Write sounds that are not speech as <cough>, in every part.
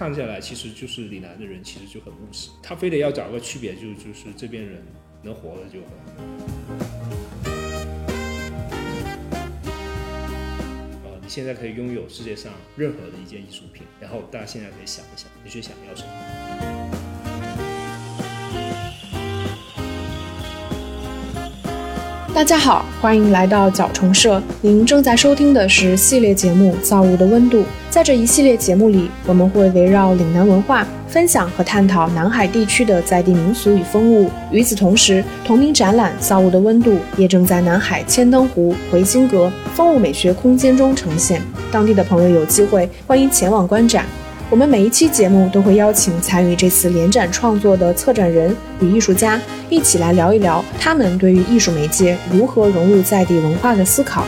看下来，其实就是岭南的人其实就很务实，他非得要找个区别，就就是这边人能活了就。呃，你现在可以拥有世界上任何的一件艺术品，然后大家现在可以想一想，你最想要什么？大家好，欢迎来到角虫社。您正在收听的是系列节目《造物的温度》。在这一系列节目里，我们会围绕岭南文化分享和探讨南海地区的在地民俗与风物。与此同时，同名展览《造物的温度》也正在南海千灯湖、回心阁风物美学空间中呈现。当地的朋友有机会欢迎前往观展。我们每一期节目都会邀请参与这次联展创作的策展人与艺术家一起来聊一聊他们对于艺术媒介如何融入在地文化的思考。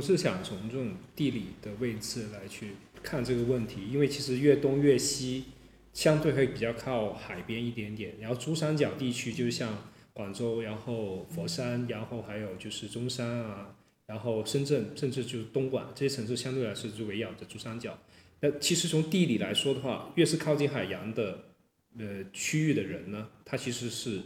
我是想从这种地理的位置来去看这个问题，因为其实越东越西，相对会比较靠海边一点点，然后珠三角地区就像广州，然后佛山，然后还有就是中山啊，然后深圳，甚至就是东莞这些城市，相对来说是围绕着珠三角。那其实从地理来说的话，越是靠近海洋的呃区域的人呢，他其实是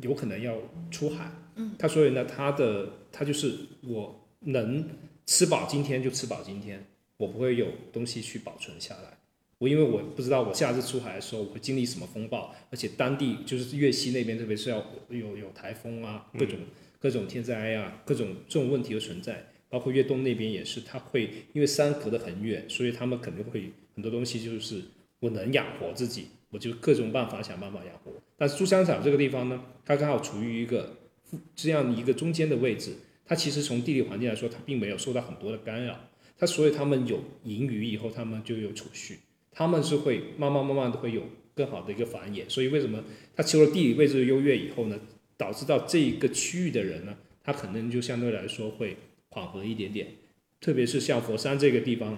有可能要出海，嗯，他所以呢，他的他就是我能吃饱今天就吃饱今天，我不会有东西去保存下来。我因为我不知道我下次出海的时候我会经历什么风暴，而且当地就是粤西那边，特别是要有有台风啊，各种、各种天灾啊，各种这种问题的存在。包括粤东那边也是，它会因为山隔得很远，所以他们肯定会很多东西就是我能养活自己，我就各种办法想办法养活。但是珠三角这个地方呢，它刚好处于一个这样一个中间的位置，它其实从地理环境来说，它并没有受到很多的干扰。它所以他们有盈余以后，他们就有储蓄，他们是会慢慢慢慢的会有更好的一个繁衍。所以为什么它除了地理位置优越以后呢，导致到这一个区域的人呢，他可能就相对来说会缓和一点点。特别是像佛山这个地方，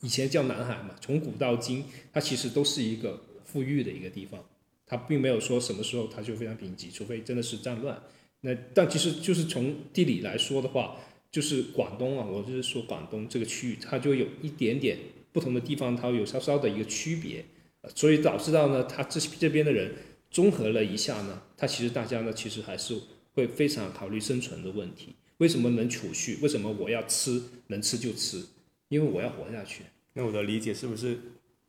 以前叫南海嘛，从古到今，它其实都是一个富裕的一个地方，它并没有说什么时候它就非常贫瘠，除非真的是战乱。那但其实就是从地理来说的话，就是广东啊，我就是说广东这个区域，它就有一点点不同的地方，它有稍稍的一个区别，所以导致到呢，它这这边的人综合了一下呢，它其实大家呢其实还是会非常考虑生存的问题。为什么能储蓄？为什么我要吃能吃就吃？因为我要活下去。那我的理解是不是，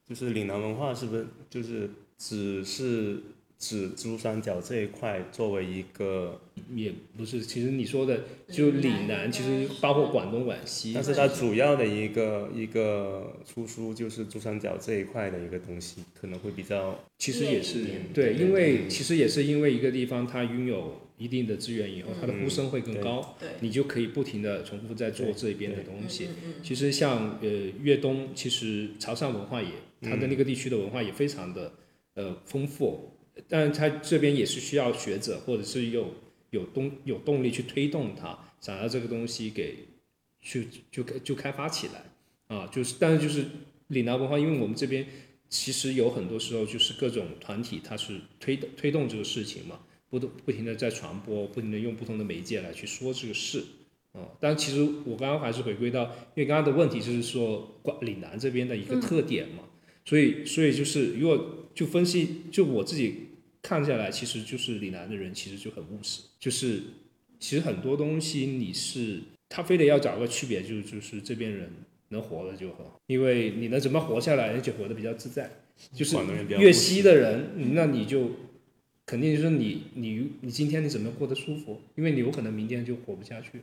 就是岭南文化是不是就是只是指珠三角这一块作为一个，也不是，其实你说的就岭南，其实包括广东、广西，但是它主要的一个一个出书就是珠三角这一块的一个东西，可能会比较其实也是对，因为其实也是因为一个地方它拥有一定的资源以后，它的呼声会更高，对你就可以不停的重复在做这边的东西。其实像呃粤东，其实潮汕文化也，它的那个地区的文化也非常的呃丰富，但是它这边也是需要学者或者是有有动有动力去推动它，想要这个东西给去就就开发起来啊，就是但是就是岭南文化，因为我们这边其实有很多时候就是各种团体它是推动推动这个事情嘛，不不不停的在传播，不停的用不同的媒介来去说这个事。哦，但其实我刚刚还是回归到，因为刚刚的问题就是说广岭南这边的一个特点嘛，所以所以就是如果就分析，就我自己看下来，其实就是岭南的人其实就很务实，就是其实很多东西你是他非得要找个区别，就就是这边人能活的就很好，因为你能怎么活下来，而且活得比较自在。就是广东人比较粤西的人，那你就肯定就是你你你今天你怎么过得舒服，因为你有可能明天就活不下去。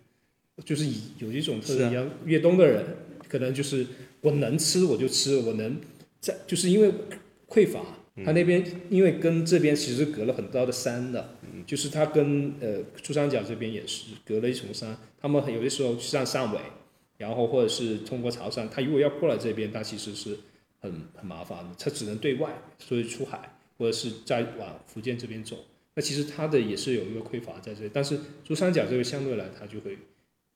就是以有一种特是啊点，像粤东的人，可能就是我能吃我就吃，我能在就是因为匮乏，他那边因为跟这边其实隔了很高的山的，就是他跟呃珠三角这边也是隔了一重山，他们有的时候上汕尾，然后或者是通过潮汕，他如果要过来这边，他其实是很很麻烦的，他只能对外，所以出海或者是再往福建这边走。那其实它的也是有一个匮乏在这里，但是珠三角这个相对来它就会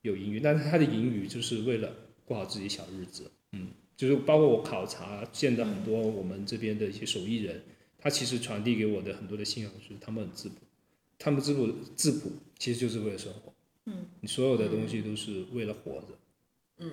有盈余，但是它的盈余就是为了过好自己小日子，嗯，就是包括我考察见的很多我们这边的一些手艺人，他其实传递给我的很多的信仰是他们很质朴，他们质朴质朴其实就是为了生活，嗯，你所有的东西都是为了活着，嗯。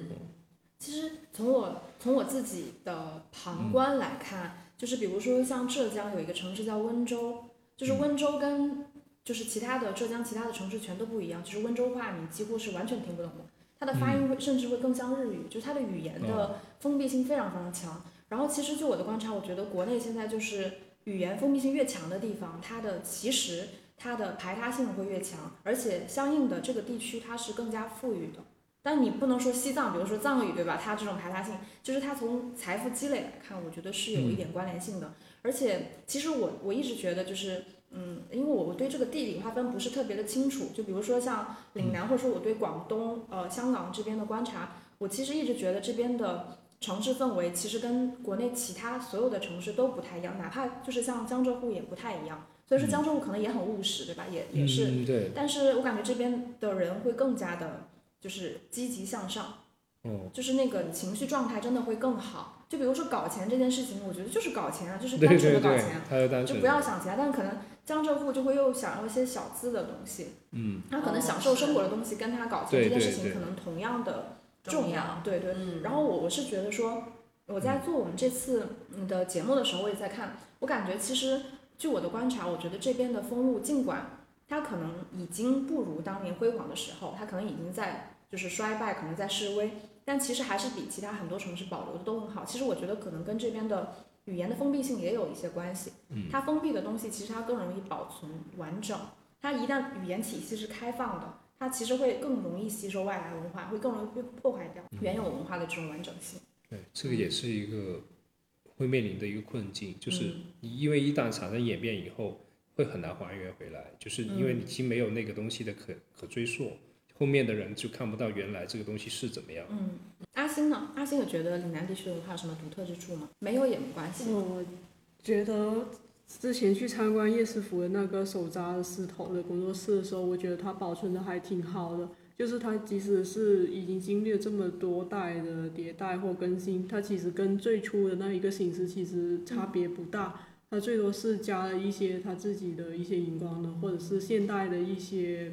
其实从我从我自己的旁观来看，就是比如说像浙江有一个城市叫温州，就是温州跟就是其他的浙江其他的城市全都不一样，就是温州话你几乎是完全听不懂的，它的发音会甚至会更像日语，就是它的语言的封闭性非常非常强。然后其实就我的观察，我觉得国内现在就是语言封闭性越强的地方，它的其实它的排他性会越强，而且相应的这个地区它是更加富裕的。但你不能说西藏，比如说藏语，对吧？它这种排他性，就是它从财富积累来看，我觉得是有一点关联性的。而且其实我我一直觉得就是，嗯，因为我我对这个地理划分不是特别的清楚，就比如说像岭南，或者说我对广东、呃香港这边的观察，我其实一直觉得这边的城市氛围其实跟国内其他所有的城市都不太一样，哪怕就是像江浙沪也不太一样。所以说江浙沪可能也很务实，对吧？也也是，嗯、对，但是我感觉这边的人会更加的，就是积极向上，哦，就是那个情绪状态真的会更好。就比如说搞钱这件事情，我觉得就是搞钱啊，就是对单纯的搞钱，，就不要想其他。但可能江浙沪就会又想要一些小资的东西，嗯，他可能享受生活的东西跟他搞钱对这件事情可能同样的重重要。对对，嗯，然后我我是觉得说，我在做我们这次嗯的节目的时候，我也在看，我感觉其实据我的观察，我觉得这边的风物尽管它可能已经不如当年辉煌的时候，它可能已经在就是衰败，可能在示威，但其实还是比其他很多城市保留的都很好。其实我觉得可能跟这边的语言的封闭性也有一些关系。嗯它封闭的东西其实它更容易保存完整，它一旦语言体系是开放的，它其实会更容易吸收外来文化，会更容易被破坏掉原有文化的这种完整性。对，这个也是一个会面临的一个困境，就是因为一旦产生演变以后，会很难还原回来，就是因为嗯你已经没有那个东西的可可追溯，后面的人就看不到原来这个东西是怎么样。嗯，阿星呢？阿星有觉得岭南地区的文化有什么独特之处吗？没有也没关系。我觉得之前去参观叶师傅的那个手扎的石头的工作室的时候，我觉得它保存的还挺好的。就是它即使是已经经历了这么多代的迭代或更新，它其实跟最初的那一个形式其实差别不大。它最多是加了一些它自己的一些荧光的或者是现代的一些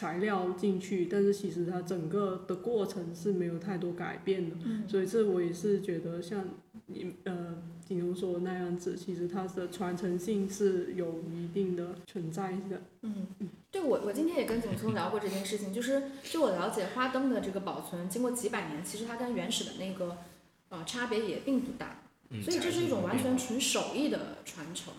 材料进去，但是其实它整个的过程是没有太多改变的。嗯。所以这我也是觉得像你呃景荣说的那样子，其实它的传承性是有一定的存在的。嗯，对我我今天也跟景聪聊过这件事情，就是就我了解花灯的这个保存，经过几百年，其实它跟原始的那个呃差别也并不大，嗯，所以这是一种完全纯手艺的传承，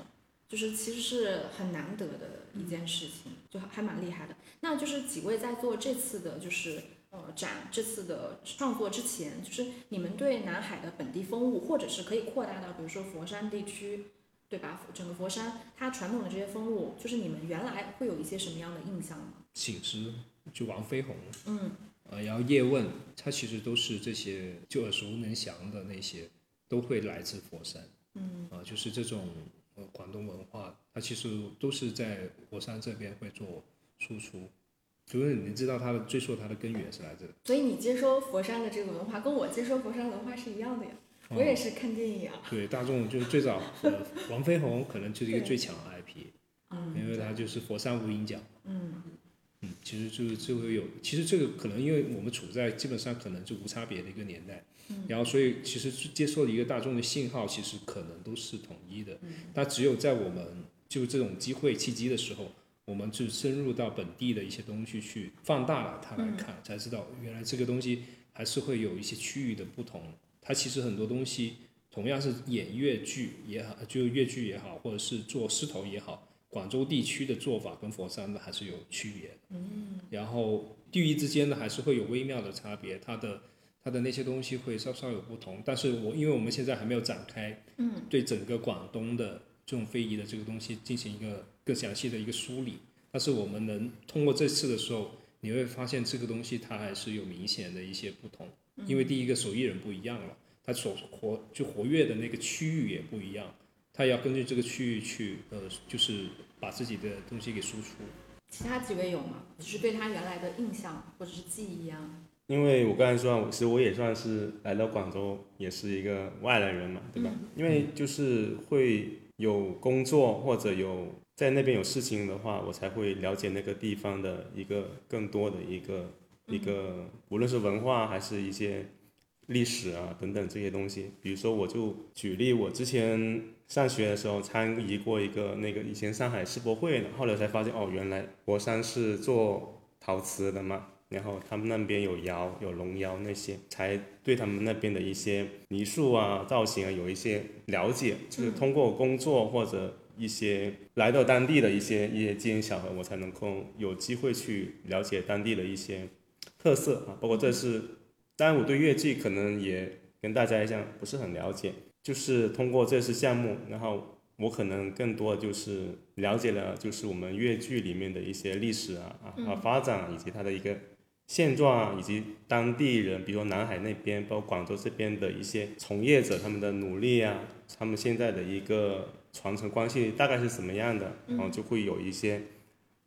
就是其实是很难得的一件事情，就还还蛮厉害的。那就是几位在做这次的，就是呃展这次的创作之前，就是你们对南海的本地风物，或者是可以扩大到比如说佛山地区，对吧？整个佛山它传统的这些风物，就是你们原来会有一些什么样的印象吗？醒狮就王飞鸿，嗯呃，然后叶问，他其实都是这些就耳熟能详的那些，都会来自佛山。嗯啊，就是这种呃广东文化，它其实都是在佛山这边会做输出，就是你知道它的追溯它的根源是来自，所以你接收佛山的这个文化，跟我接收佛山文化是一样的呀。我也是看电影啊。对大众就是最早呃王飞鸿可能就是一个最强的 IP，嗯因为它就是佛山无影脚，嗯嗯，其实就是就会有，其实这个可能因为我们处在基本上可能就无差别的一个年代，嗯。然后所以其实接受的一个大众的信号其实可能都是统一的，嗯。但只有在我们就这种机会契机的时候，我们就深入到本地的一些东西去放大了它来看，才知道原来这个东西还是会有一些区域的不同。它其实很多东西同样是演越剧也好，就越剧也好，或者是做狮头也好，广州地区的做法跟佛山的还是有区别的。嗯。然后地域之间呢，还是会有微妙的差别，它的它的那些东西会稍稍有不同。但是我因为我们现在还没有展开，嗯对整个广东的这种非遗的这个东西进行一个更详细的一个梳理，但是我们能通过这次的时候，你会发现这个东西它还是有明显的一些不同，因为第一个手艺人不一样了，他所活就活跃的那个区域也不一样，他要根据这个区域去呃，就是把自己的东西给输出。其他几位有吗？就是对他原来的印象或者是记忆啊？因为我刚才说，其实我也算是来到广州，也是一个外来人嘛，对吧？因为就是会有工作或者有在那边有事情的话，我才会了解那个地方的一个更多的一个一个，无论是文化还是一些历史啊等等这些东西。比如说，我就举例，我之前上学的时候参与过一个那个以前上海世博会，后来才发现哦，原来佛山是做陶瓷的嘛。然后他们那边有窑、有龙窑那些，才对他们那边的一些泥塑啊、造型啊有一些了解。就是通过工作或者一些来到当地的一些一些机缘巧合，我才能够有机会去了解当地的一些特色啊。包括这是，当然我对越剧可能也跟大家一样不是很了解，就是通过这次项目，然后我可能更多的就是了解了就是我们粤剧里面的一些历史啊啊发展以及它的一个。现状啊以及当地人，比如说南海那边，包括广州这边的一些从业者，他们的努力啊，他们现在的一个传承关系大概是什么样的，然后就会有一些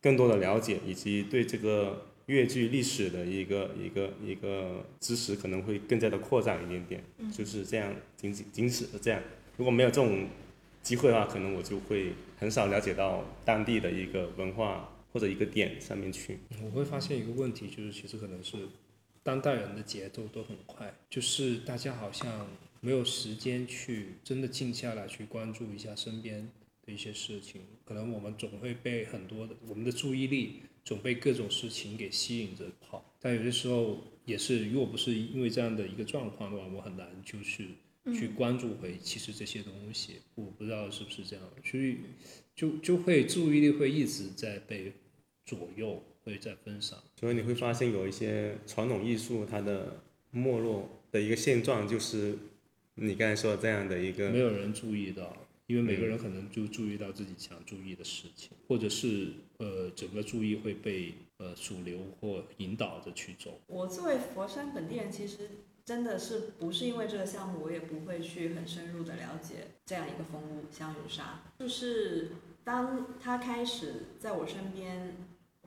更多的了解，以及对这个粤剧历史的一个一个一个知识可能会更加的扩展一点点，就是这样，仅仅仅此这样。如果没有这种机会的话，可能我就会很少了解到当地的一个文化。或者一个点上面去，我会发现一个问题，就是其实可能是当代人的节奏都很快，就是大家好像没有时间去真的静下来去关注一下身边的一些事情。可能我们总会被很多的我们的注意力总被各种事情给吸引着跑，但有些时候也是，如果不是因为这样的一个状况的话，我很难就是去关注回其实这些东西。我不知道是不是这样，所以就就会注意力会一直在被。左右会在分散，所以你会发现有一些传统艺术它的没落的一个现状，就是你刚才说的这样的一个没有人注意到，因为每个人可能就注意到自己想注意的事情，或者是呃整个注意会被呃主流或引导着去走。我作为佛山本地人，其实真的是不是因为这个项目，我也不会去很深入的了解这样一个风物香云纱，就是当他开始在我身边。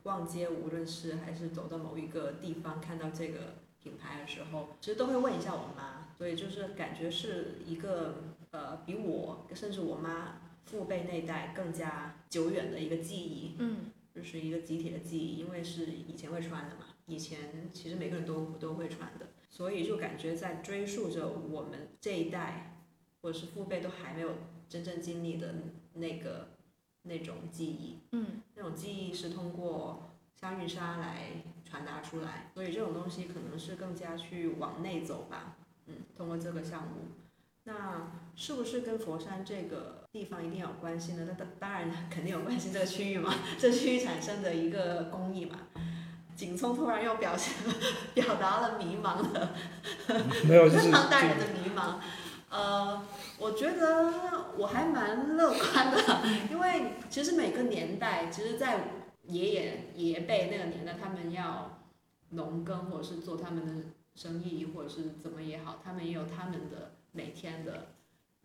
逛街，无论是还是走到某一个地方看到这个品牌的时候，其实都会问一下我妈，所以就是感觉是一个呃比我甚至我妈父辈那代更加久远的一个记忆，嗯，就是一个集体的记忆，因为是以前会穿的嘛，以前其实每个人都都会穿的，所以就感觉在追溯着我们这一代或者是父辈都还没有真正经历的那个。那种记忆，嗯，那种记忆是通过香云纱来传达出来，所以这种东西可能是更加去往内走吧，嗯，通过这个项目，那是不是跟佛山这个地方一定有关系呢？那当当然肯定有关系，这个区域嘛，这区域产生的一个工艺嘛。景聪突然又表现表达了迷茫的，没有，就是 <laughs> 当代人的迷茫。呃，我觉得我还蛮乐观的，<laughs> 因为其实每个年代，其实，在爷爷爷爷辈那个年代，他们要农耕或者是做他们的生意，或者是怎么也好，他们也有他们的每天的，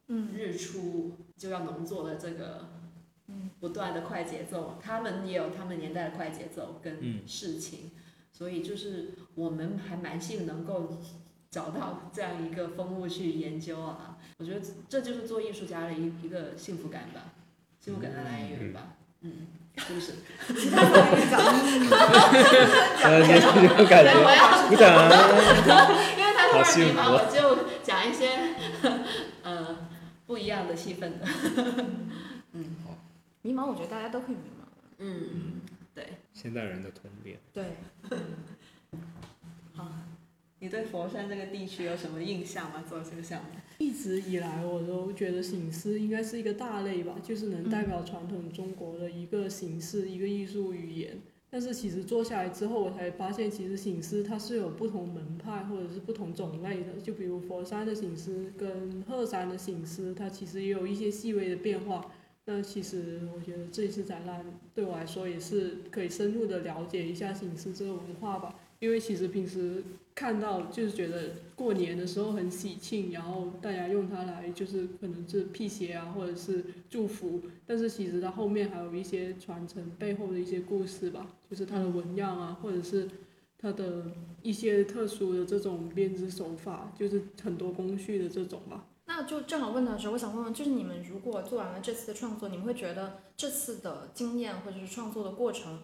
日出就要农作的这个，不断的快节奏，他们也有他们年代的快节奏跟事情，所以就是我们还蛮幸能够。找到这样一个风物去研究啊，我觉得这就是做艺术家的一一个幸福感吧，幸福感的来源吧，嗯，是不是？<laughs> 其他方面讲，呃，也是这种感觉，鼓掌。因为他突然迷茫，我就讲一些呃不一样的气氛的。嗯，好，迷茫，我觉得大家都会迷茫。嗯，对。现代人的通病。对。好。你对佛山这个地区有什么印象吗？做这个项目，一直以来我都觉得醒狮应该是一个大类吧，就是能代表传统中国的一个形式、一个艺术语言。但是其实做下来之后，我才发现，其实醒狮它是有不同门派或者是不同种类的。就比如佛山的醒狮跟鹤山的醒狮，它其实也有一些细微的变化。那其实我觉得这一次展览对我来说也是可以深入的了解一下醒狮这个文化吧。因为其实平时看到就是觉得过年的时候很喜庆，然后大家用它来就是可能是辟邪啊，或者是祝福，但是其实它后面还有一些传承背后的一些故事吧，就是它的纹样啊，或者是它的一些特殊的这种编织手法，就是很多工序的这种吧。那就正好问到这，我想问问，就是你们如果做完了这次的创作，你们会觉得这次的经验或者是创作的过程？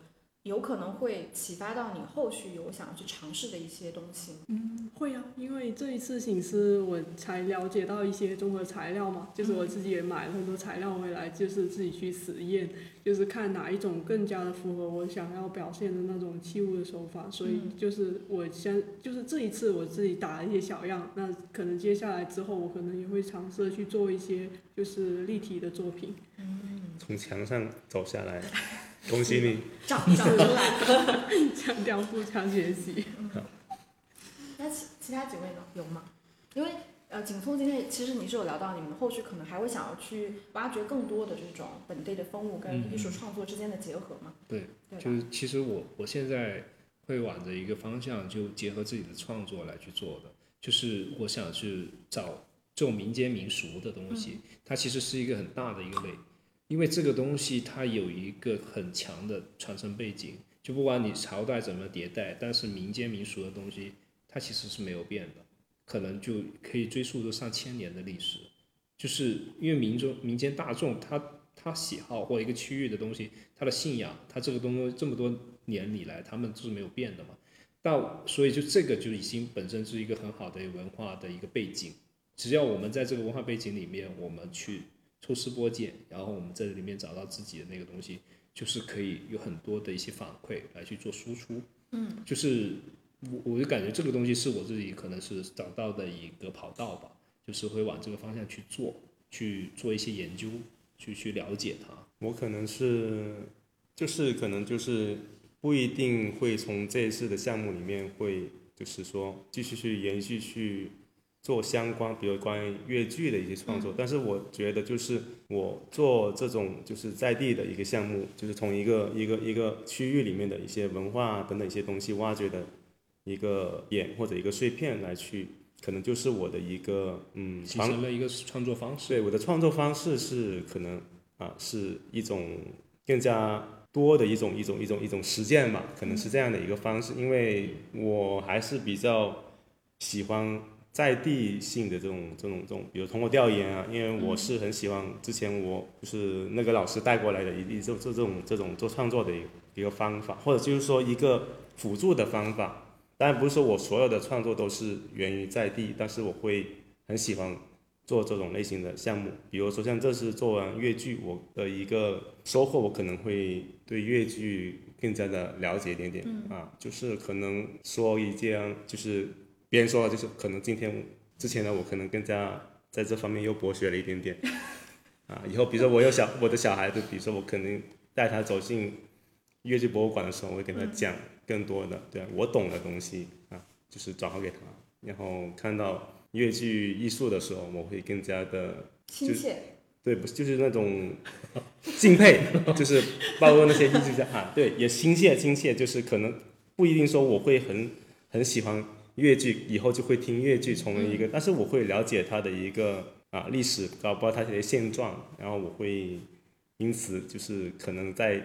有可能会启发到你后续有想要去尝试的一些东西吗？嗯，会啊，因为这一次醒狮我才了解到一些综合材料嘛，就是我自己也买了很多材料回来，就是自己去实验，就是看哪一种更加的符合我想要表现的那种器物的手法，所以就是我先就是这一次我自己打了一些小样，那可能接下来之后我可能也会尝试去做一些就是立体的作品。嗯从墙上走下来，<laughs> 恭喜你。长长出来。强调互相学习。那其其他几位呢？有吗？因为呃，景聪今天其实你是有聊到你们后续可能还会想要去挖掘更多的这种本地的风物跟艺术创作之间的结合嘛？对，对就是其实我我现在会往着一个方向，就结合自己的创作来去做的，就是我想去找这种民间民俗的东西，它其实是一个很大的一个类，因为这个东西它有一个很强的传承背景，就不管你朝代怎么迭代，但是民间民俗的东西它其实是没有变的，可能就可以追溯到上千年的历史，就是因为民众民间大众他他喜好或一个区域的东西，他的信仰，他这个东西这么多年以来，他们都是没有变的嘛。到所以就这个就已经本身是一个很好的文化的一个背景，只要我们在这个文化背景里面，我们去抽丝剥茧，然后我们在里面找到自己的那个东西，就是可以有很多的一些反馈来去做输出。嗯，就是我我就感觉这个东西是我自己可能是找到的一个跑道吧，就是会往这个方向去做，去做一些研究，去去了解它。我可能是，就是可能就是不一定会从这一次的项目里面会，就是说继续去延续去做相关，比如关于越剧的一些创作。但是我觉得就是我做这种就是在地的一个项目，就是从一个一个一个区域里面的一些文化等等一些东西挖掘的一个点或者一个碎片来去，可能就是我的一个嗯形成了一个创作方式。对，我的创作方式是可能啊，是一种更加多的一种一种一种一种实践吧，可能是这样的一个方式，因为我还是比较喜欢在地性的这种这种这种，比如通过调研啊，因为我是很喜欢之前我就是那个老师带过来的一一种这这种这种做创作的一个一个方法，或者就是说一个辅助的方法。当然不是说我所有的创作都是源于在地，但是我会很喜欢做这种类型的项目，比如说像这次做完越剧，我的一个收获，我可能会对越剧更加的了解一点点、啊，就是可能说一件，就是别人说就是可能今天之前呢，我可能更加在这方面又博学了一点点，啊，以后比如说我有小我的小孩子，比如说我可能带他走进越剧博物馆的时候，我会跟他讲更多的，对、啊、我懂的东西啊，就是转化给他，然后看到越剧艺术的时候，我会更加的亲切。对，不是就是那种 <laughs> 敬佩，就是包括那些艺术家啊，对，也亲切亲切，就是可能不一定说我会很很喜欢越剧，以后就会听越剧成为一个，但是我会了解它的一个啊历史，搞包括它的现状，然后我会因此就是可能在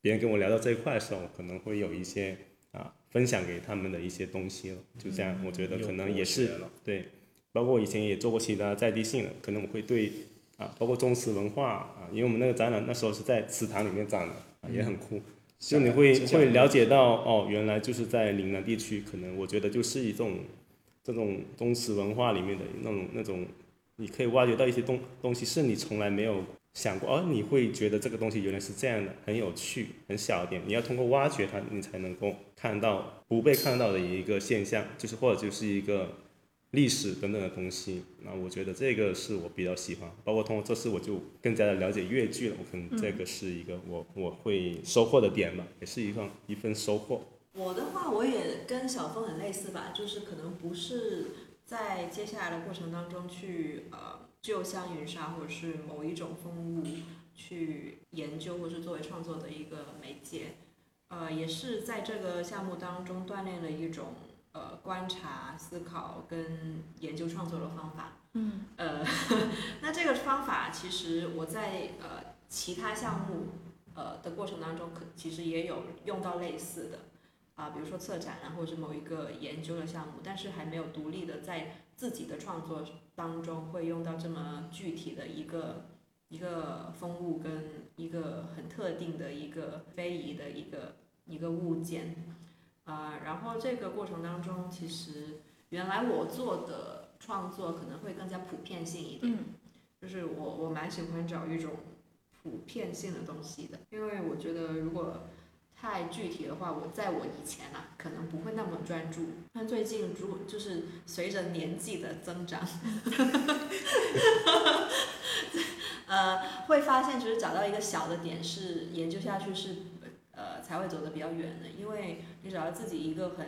别人跟我聊到这一块的时候，可能会有一些啊分享给他们的一些东西了，就这样，我觉得可能也是对，包括我以前也做过其他在地性的，可能我会对啊，包括宗祠文化啊，因为我们那个展览那时候是在祠堂里面展的，啊、也很酷。就你会会了解到哦，原来就是在岭南地区，可能我觉得就是一种这种宗祠文化里面的那种那种，你可以挖掘到一些东东西，是你从来没有想过，哦，你会觉得这个东西原来是这样的，很有趣，很小一点，你要通过挖掘它，你才能够看到不被看到的一个现象，就是或者就是一个历史等等的东西。那我觉得这个是我比较喜欢，包括通过这次我就更加的了解越剧了，我可能这个是一个我我会收获的点吧，也是一份一份收获。我的话，我也跟小峰很类似吧，就是可能不是在接下来的过程当中去呃就像云纱或者是某一种风物去研究或是作为创作的一个媒介，呃，也是在这个项目当中锻炼了一种呃观察、思考跟研究创作的方法。嗯，<laughs> 呃，<laughs> 那这个方法其实我在呃其他项目呃的过程当中，可其实也有用到类似的啊，比如说策展啊，或者是某一个研究的项目，但是还没有独立的在自己的创作当中会用到这么具体的一个一个风物跟一个很特定的一个非遗的一个一个物件，啊、然后这个过程当中，其实原来我做的创作可能会更加普遍性一点，嗯就是我我蛮喜欢找一种普遍性的东西的，因为我觉得如果太具体的话，我在我以前啊，可能不会那么专注。但最近如果就是随着年纪的增长，<laughs> 呃，会发现就是找到一个小的点是研究下去是呃才会走得比较远的，因为你找到自己一个很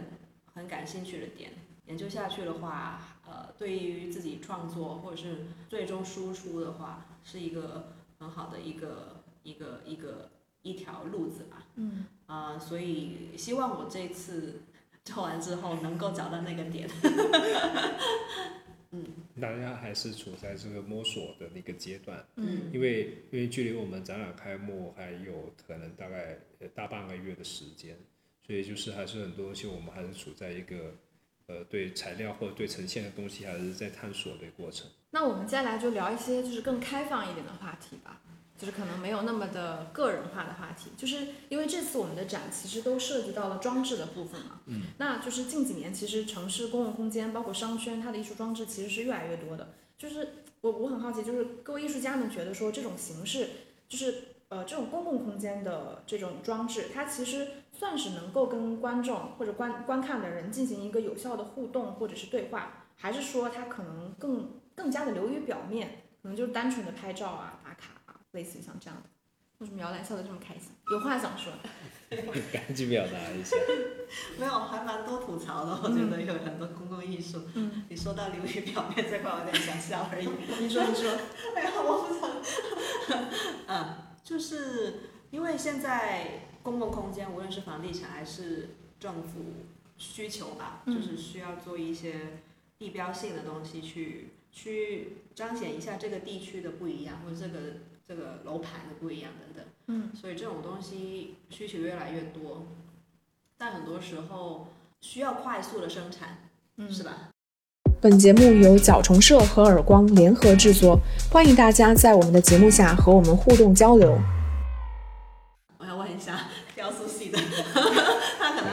很感兴趣的点，研究下去的话，呃，对于自己创作或者是最终输出的话，是一个很好的一个一个一个一条路子吧。嗯啊、所以希望我这次做完之后能够找到那个点。<laughs> 大家还是处在这个摸索的那个阶段，嗯。因为因为距离我们展览开幕还有可能大概呃大半个月的时间，所以就是还是很多东西我们还是处在一个呃对材料或者对呈现的东西还是在探索的过程。那我们接下来就聊一些就是更开放一点的话题吧，就是可能没有那么的个人化的话题，就是因为这次我们的展其实都涉及到了装置的部分嘛，嗯，那就是近几年其实城市公共空间包括商圈，它的艺术装置其实是越来越多的，就是我我很好奇，就是各位艺术家们觉得说这种形式，就是呃这种公共空间的这种装置，它其实算是能够跟观众或者观观看的人进行一个有效的互动或者是对话，还是说它可能更更加的流于表面，可能就是单纯的拍照啊、类似于像这样的。为什么姚兰笑得这么开心？有话想说？<laughs> 赶紧表达一下。<laughs> 没有，还蛮多吐槽的。我觉得有很多公共艺术，嗯，你说到流于表面这块，我有点想笑而已。你说，你说。<laughs> 哎呀，我不想。嗯，就是因为现在公共空间，无论是房地产还是政府需求吧，嗯就是需要做一些地标性的东西去去彰显一下这个地区的不一样，或者这个这个楼盘的不一样等等。嗯，所以这种东西需求越来越多，但很多时候需要快速的生产，嗯是吧？本节目由角虫社和耳光联合制作，欢迎大家在我们的节目下和我们互动交流。我要问一下 <laughs> 雕塑系的，<laughs> 他可能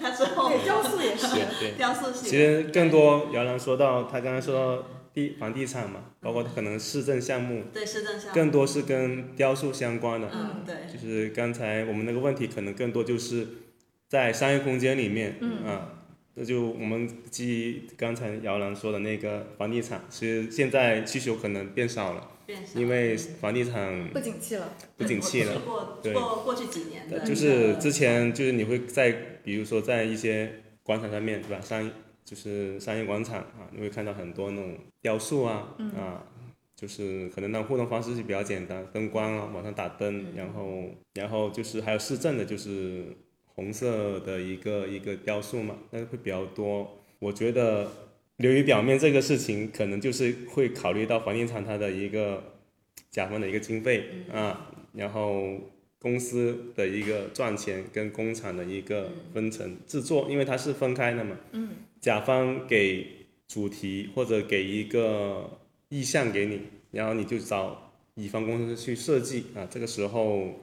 他之后对，雕塑也是。对对。雕塑系其实更多姚兰说到，他刚才说到地房地产嘛，包括可能市政项目，对市政项目，更多是跟雕塑相关的。嗯对，就是刚才我们那个问题，可能更多就是在商业空间里面，嗯啊，这就我们基于刚才姚兰说的那个房地产，其实现在需求可能变少了，变少因为房地产不景气了。不景气了。<laughs> 过对过过去几年的，就是之前就是你会在，比如说在一些广场上面，对吧？商就是商业广场啊，你会看到很多那种雕塑啊，啊，就是可能那种互动方式就比较简单，灯光啊，往上打灯，然后然后就是还有市政的，就是红色的一个一个雕塑嘛，那会比较多。我觉得流于表面这个事情，可能就是会考虑到房地产它的一个甲方的一个经费啊，然后公司的一个赚钱跟工厂的一个分成制作，因为它是分开的嘛。嗯。甲方给主题或者给一个意向给你，然后你就找乙方公司去设计啊。这个时候，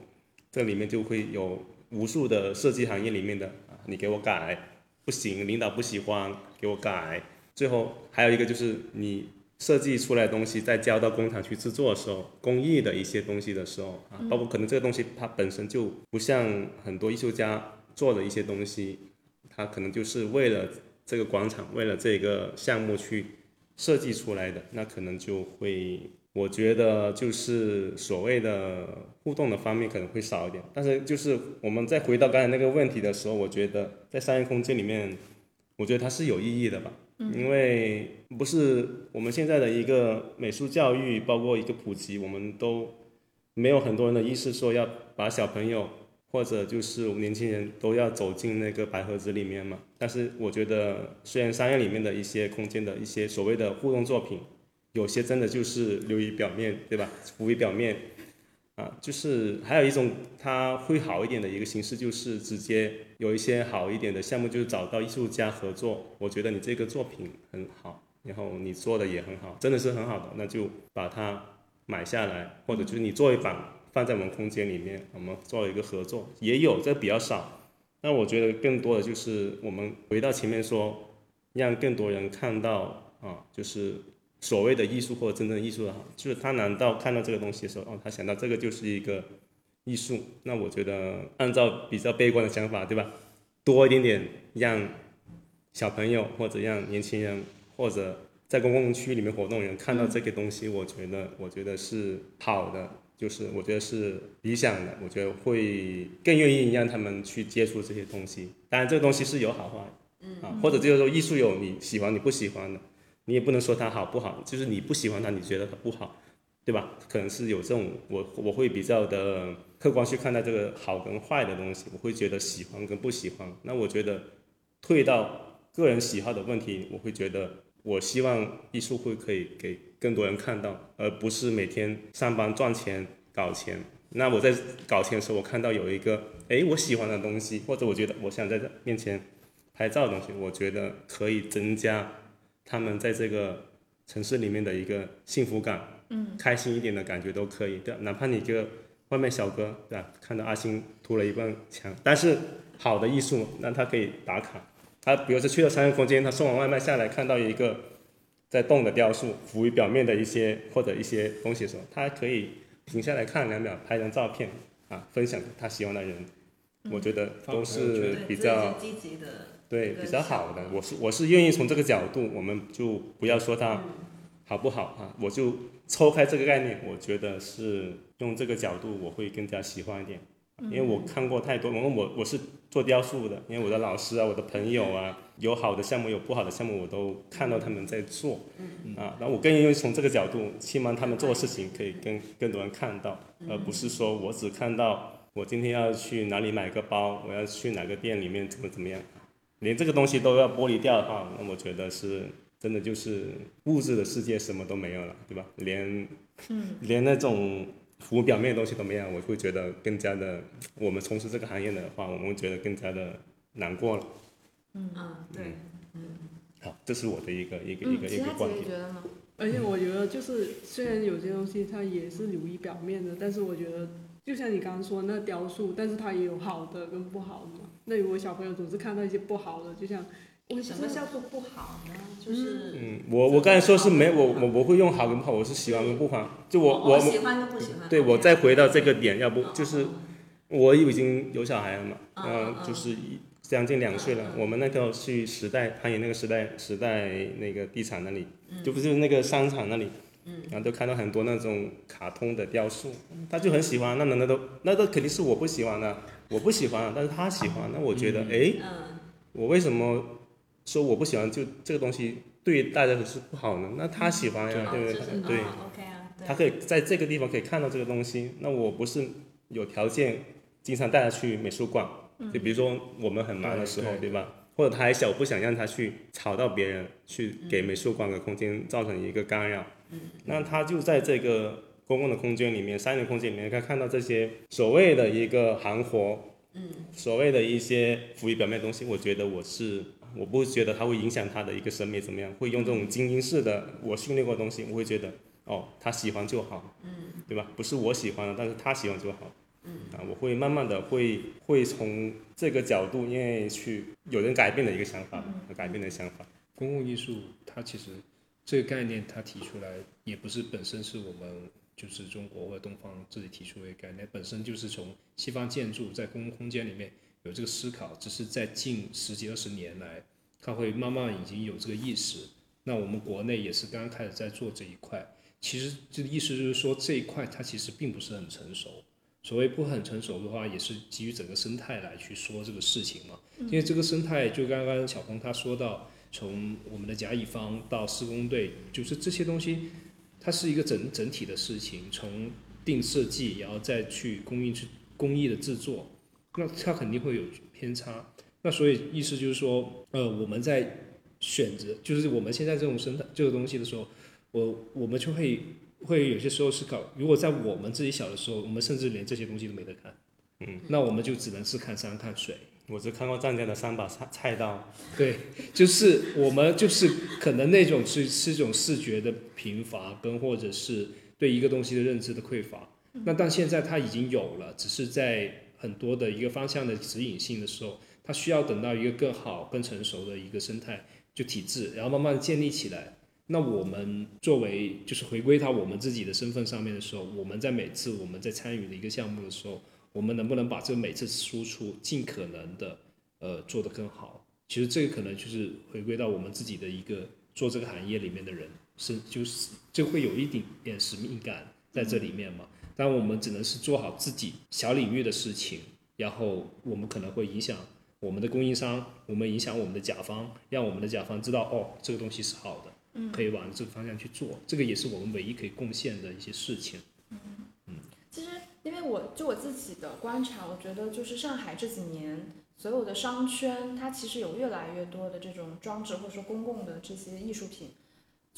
这里面就会有无数的设计行业里面的啊，你给我改不行，领导不喜欢，给我改。最后还有一个就是你设计出来的东西再交到工厂去制作的时候，工艺的一些东西的时候啊，包括可能这个东西它本身就不像很多艺术家做的一些东西，它可能就是为了这个广场，为了这个项目去设计出来的，那可能就会，我觉得就是所谓的互动的方面可能会少一点。但是就是我们再回到刚才那个问题的时候，我觉得在商业空间里面，我觉得它是有意义的吧。因为不是我们现在的一个美术教育，包括一个普及，我们都没有很多人的意识说要把小朋友或者就是我们年轻人都要走进那个白盒子里面嘛。但是我觉得，虽然商业里面的一些空间的一些所谓的互动作品，有些真的就是流于表面，对吧？浮于表面。啊，就是还有一种它会好一点的一个形式，就是直接有一些好一点的项目，就是找到艺术家合作。我觉得你这个作品很好，然后你做的也很好，真的是很好的，那就把它买下来，或者就是你做一版放在我们空间里面，我们做了一个合作，也有这比较少。那我觉得更多的就是我们回到前面说，让更多人看到啊，就是所谓的艺术或者真正艺术的好，就是他难道看到这个东西的时候，哦，他想到这个就是一个艺术，那我觉得按照比较悲观的想法，对吧？多一点点让小朋友或者让年轻人或者在公共区域里面活动人看到这个东西，我觉得我觉得是好的，就是我觉得是理想的，我觉得会更愿意让他们去接触这些东西。当然，这个东西是有好坏，嗯啊，或者就是说艺术有你喜欢你不喜欢的，你也不能说它好不好，就是你不喜欢它，你觉得它不好，对吧？可能是有这种我我会比较的客观去看待这个好跟坏的东西，我会觉得喜欢跟不喜欢。那我觉得退到个人喜好的问题，我会觉得。我希望艺术会可以给更多人看到，而不是每天上班赚钱搞钱。那我在搞钱的时候，我看到有一个哎我喜欢的东西，或者我觉得我想在这面前拍照的东西，我觉得可以增加他们在这个城市里面的一个幸福感，嗯，开心一点的感觉都可以，对哪怕你一个外卖小哥，对吧？看到阿星涂了一半墙，但是好的艺术，那他可以打卡。他比如说去了商业空间，他送完外卖下来，看到一个在动的雕塑，浮于表面的一些或者一些东西的时候，他可以停下来看两秒，拍张照片啊，分享他喜欢的人，我觉得都是比较积极的，对比较好的。我是我是愿意从这个角度，我们就不要说他好不好啊，我就抽开这个概念，我觉得是用这个角度，我会更加喜欢一点。因为我看过太多，因为我我是做雕塑的，因为我的老师啊，我的朋友啊，有好的项目，有不好的项目，我都看到他们在做，啊，然后我更愿意从这个角度，希望他们做的事情可以跟更多人看到，而不是说我只看到我今天要去哪里买个包，我要去哪个店里面怎么怎么样，连这个东西都要剥离掉的话，那我觉得是真的就是物质的世界什么都没有了，对吧？连，连那种。服务表面的东西怎么样，我会觉得更加的，我们从事这个行业的话，我们会觉得更加的难过了。嗯嗯，对，嗯。好，这是我的一个一个一个一个观点。觉得呢？而且我觉得就是，虽然有些东西它也是流于表面的，但是我觉得，就像你刚刚说那雕塑，但是它也有好的跟不好的嘛。那如果小朋友总是看到一些不好的，就像。为什么叫做不好呢？就是嗯，我我刚才说是没我我我会用好跟不好，我是喜欢跟不欢，就我我喜欢跟不喜欢。对，我再回到这个点，要不就是我已经有小孩了嘛，嗯，就是将近两岁了。我们那个去时代攀岩那个时代时代那个地产那里，就不是那个商场那里，然后都看到很多那种卡通的雕塑，他就很喜欢。那难道都那都肯定是我不喜欢的，我不喜欢，但是他喜欢，那我觉得哎，我为什么？说我不喜欢，就这个东西对大家都是不好的。那他喜欢呀，对不对？对，他可以在这个地方可以看到这个东西。那我不是有条件经常带他去美术馆，就比如说我们很忙的时候，对吧？或者他还小，不想让他去吵到别人，去给美术馆的空间造成一个干扰。那他就在这个公共的空间里面，商业空间里面，他看到这些所谓的一个行活，所谓的一些浮于表面的东西，我觉得我是。我不会觉得它会影响他的一个审美怎么样，会用这种精英式的我训练过的东西，我会觉得哦，他喜欢就好，嗯，对吧？不是我喜欢的，但是他喜欢就好，嗯，啊，我会慢慢的会会从这个角度，因为去有人改变的一个想法，改变的想法。公共艺术它其实这个概念它提出来也不是本身是我们就是中国或者东方自己提出的概念，本身就是从西方建筑在公共空间里面。有这个思考，只是在近十几二十年来，他会慢慢已经有这个意识。那我们国内也是刚刚开始在做这一块。其实这个意思就是说，这一块它其实并不是很成熟。所谓不很成熟的话，也是基于整个生态来去说这个事情嘛。因为这个生态，就刚刚小鹏他说到，从我们的甲乙方到施工队，就是这些东西，它是一个整整体的事情。从定设计，然后再去工艺去工艺的制作。那它肯定会有偏差，那所以意思就是说，呃，我们在选择，就是我们现在这种生态这个东西的时候，我我们就会会有些时候思考，如果在我们自己小的时候，我们甚至连这些东西都没得看，嗯，那我们就只能是看山看水。我只看过湛江的三把菜菜刀，对，就是我们就是可能那种是是一种视觉的贫乏，跟或者是对一个东西的认知的匮乏。那但现在它已经有了，只是在。很多的一个方向的指引性的时候，它需要等到一个更好、更成熟的一个生态就体制，然后慢慢建立起来。那我们作为就是回归到我们自己的身份上面的时候，我们在每次我们在参与的一个项目的时候，我们能不能把这每次输出尽可能的呃做得更好？其实这个可能就是回归到我们自己的一个做这个行业里面的人是就是就会有一点点使命感在这里面嘛。但我们只能是做好自己小领域的事情，然后我们可能会影响我们的供应商，我们影响我们的甲方，让我们的甲方知道哦这个东西是好的。可以往这个方向去做，这个也是我们唯一可以贡献的一些事情。嗯其实，因为我就我自己的观察，我觉得就是上海这几年所有的商圈，它其实有越来越多的这种装置或者说公共的这些艺术品。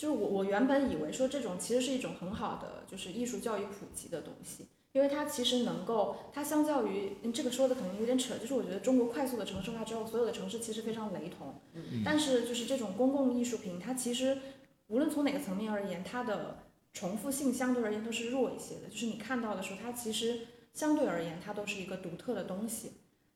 就是我我原本以为说这种其实是一种很好的就是艺术教育普及的东西，因为它其实能够它相较于嗯这个说的可能有点扯，就是我觉得中国快速的城市化之后，所有的城市其实非常雷同。但是就是这种公共艺术品，它其实无论从哪个层面而言，它的重复性相对而言都是弱一些的。就是你看到的时候，它其实相对而言它都是一个独特的东西，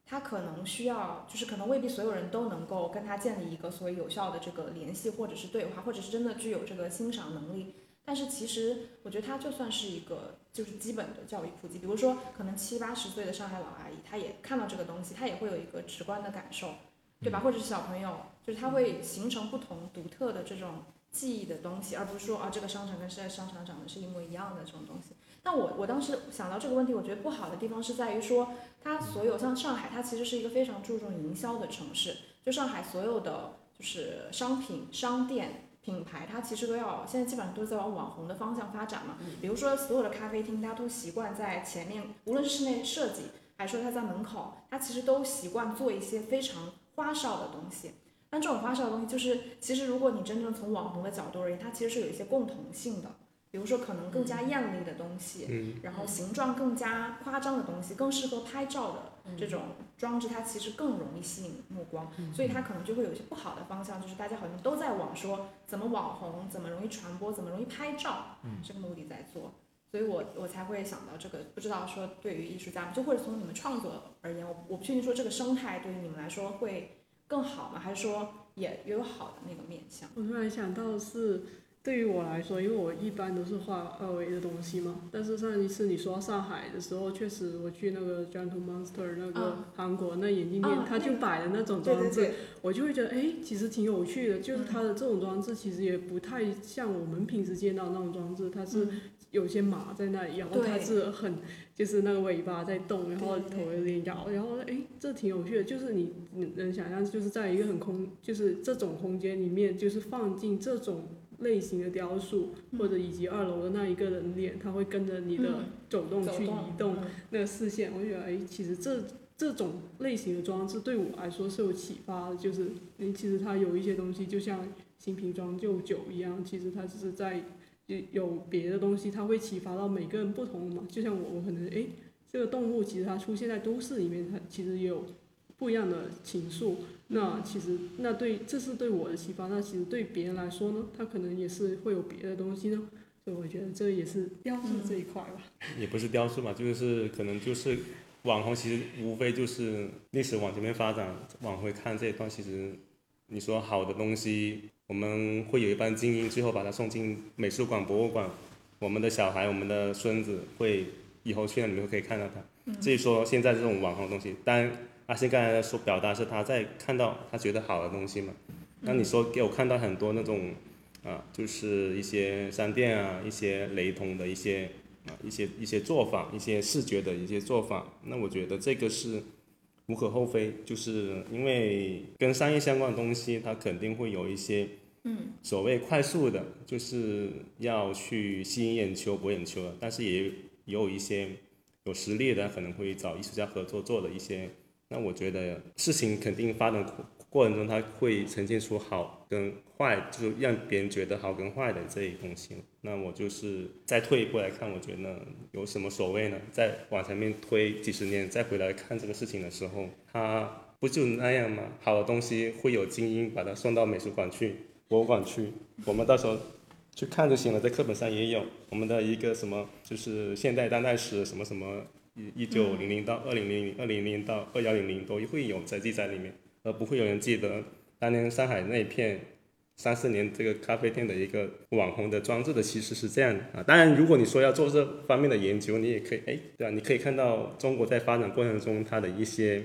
它可能需要就是可能未必所有人都能够跟他建立一个所谓有效的这个联系或者是对话，或者是真的具有这个欣赏能力。但是其实我觉得他就算是一个就是基本的教育普及，比如说可能七八十岁的上海老阿姨，她也看到这个东西，她也会有一个直观的感受，对吧？或者是小朋友，就是他会形成不同独特的这种记忆的东西，而不是说啊这个商场跟现在商场长得是一模一样的这种东西。但我我当时想到这个问题，我觉得不好的地方是在于说，它所有像上海，它其实是一个非常注重营销的城市，就上海所有的就是商品、商店。品牌它其实都要，现在基本上都是在往网红的方向发展嘛。比如说所有的咖啡厅，大家都习惯在前面，无论是室内设计，还是说它在门口，它其实都习惯做一些非常花哨的东西。但这种花哨的东西，就是其实如果你真正从网红的角度而言，它其实是有一些共同性的。比如说可能更加艳丽的东西，然后形状更加夸张的东西，更适合拍照的这种装置，它其实更容易吸引目光，所以它可能就会有一些不好的方向，就是大家好像都在往说怎么网红，怎么容易传播，怎么容易拍照，这个目的在做，所以我我才会想到这个，不知道说对于艺术家，就或者从你们创作而言，我我不确定说这个生态对于你们来说会更好吗？还是说也也有好的那个面向？我突然想到是。对于我来说，因为我一般都是画二维的东西嘛，但是上一次你说上海的时候，确实我去那个 Gentle Monster 那个韩国那眼镜店，他就摆的那种装置，我就会觉得哎，其实挺有趣的。就是它的这种装置其实也不太像我们平时见到那种装置，它是有些马在那里，然后它是很就是那个尾巴在动，然后头有点摇，然后哎，这挺有趣的。就是你你能想象，就是在一个很空，就是这种空间里面，就是放进这种。类型的雕塑，或者以及二楼的那一个人脸，他会跟着你的走动去移动那个视线。我觉得，哎，其实这这种类型的装置对我来说是有启发的，就是，哎，其实它有一些东西就像新瓶装旧酒一样，其实它只是在有有别的东西，它会启发到每个人不同的嘛。就像我，我可能，哎，这个动物其实它出现在都市里面，它其实也有不一样的情愫。那其实，那对，这是对我的启发。那其实对别人来说呢，他可能也是会有别的东西呢。所以我觉得这也是雕塑这一块吧。也不是雕塑嘛，就是可能就是网红，其实无非就是历史往前面发展，往回看这一段，其实你说好的东西，我们会有一帮精英，最后把它送进美术馆、博物馆，我们的小孩、我们的孙子会以后去那里面可以看到它。至于说现在这种网红东西，当然。阿信刚才说表达是他在看到他觉得好的东西嘛，那你说给我看到很多那种啊，就是一些商店啊，一些雷同的一些啊一些一些做法，一些视觉的一些做法，那我觉得这个是无可厚非，就是因为跟商业相关的东西，它肯定会有一些嗯所谓快速的，就是要去吸引眼球博眼球的，但是也也有一些有实力的，可能会找艺术家合作做的一些。那我觉得事情肯定发展过程中，它会呈现出好跟坏，就是让别人觉得好跟坏的这一东西。那我就是再退一步来看，我觉得有什么所谓呢？再往前面推几十年，再回来看这个事情的时候，它不就那样吗？好的东西会有精英把它送到美术馆去、博物馆去，我们到时候去看就行了，在课本上也有我们的一个什么，就是现代当代史什么什么。一一九零零到二零零零二零零到二幺零零都会有在记载里面，而不会有人记得当年上海那一片三四年这个咖啡店的一个网红的装置的其实是这样的啊。当然，如果你说要做这方面的研究，你也可以，哎，对吧？你可以看到中国在发展过程中它的一些。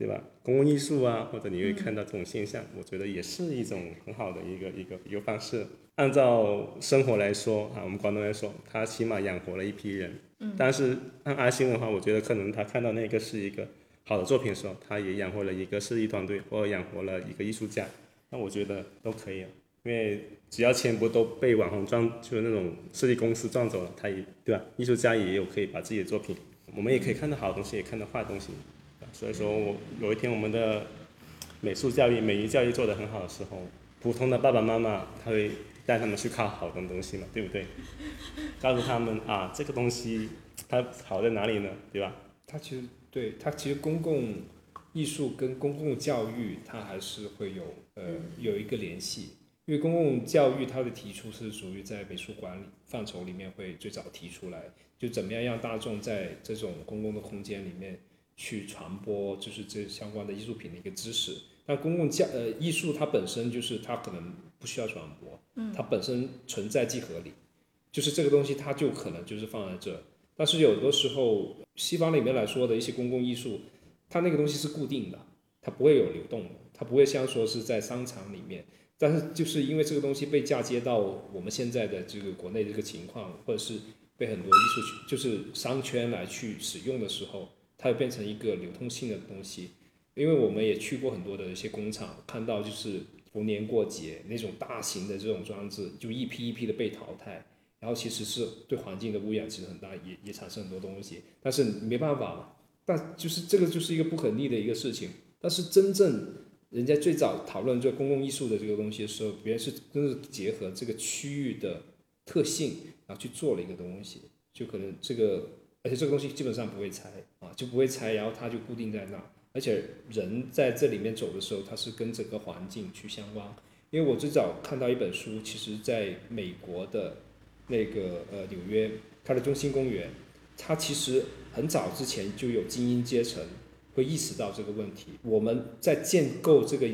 对吧？公共艺术啊，或者你会看到这种现象，我觉得也是一种很好的一个一个一个方式。按照生活来说啊，我们广东来说，他起码养活了一批人。嗯。但是按阿星的话，我觉得可能他看到那个是一个好的作品的时候，他也养活了一个设计团队，或者养活了一个艺术家。那我觉得都可以啊，因为只要钱不都被网红赚，就是那种设计公司赚走了，他也对吧？艺术家也有可以把自己的作品，我们也可以看到好东西，也看到坏东西。所以说我有一天我们的美术教育、美育教育做得很好的时候，普通的爸爸妈妈他会带他们去看好的东西嘛，对不对？<laughs> 告诉他们啊，这个东西它好在哪里呢？对吧？它其实对它其实公共艺术跟公共教育它还是会有呃有一个联系，因为公共教育它的提出是属于在美术馆里范畴里面会最早提出来，就怎么样让大众在这种公共的空间里面。去传播就是这相关的艺术品的一个知识，但公共价呃艺术它本身就是它可能不需要传播，嗯，它本身存在即合理，就是这个东西它就可能就是放在这，但是有的时候西方里面来说的一些公共艺术，它那个东西是固定的，它不会有流动的，它不会像说是在商场里面，但是就是因为这个东西被嫁接到我们现在的这个国内这个情况，或者是被很多艺术就是商圈来去使用的时候。它会变成一个流通性的东西，因为我们也去过很多的一些工厂，看到就是逢年过节那种大型的这种装置，就一批一批的被淘汰，然后其实是对环境的污染其实很大，也也产生很多东西，但是没办法嘛，但就是这个就是一个不可逆的一个事情。但是真正人家最早讨论这公共艺术的这个东西的时候，别人是真是结合这个区域的特性，然后去做了一个东西，就可能这个。而且这个东西基本上不会拆啊，就不会拆，然后它就固定在那。而且人在这里面走的时候，它是跟整个环境去相关。因为我最早看到一本书，其实在美国的那个呃纽约，它的中心公园，它其实很早之前就有精英阶层会意识到这个问题。我们在建构这个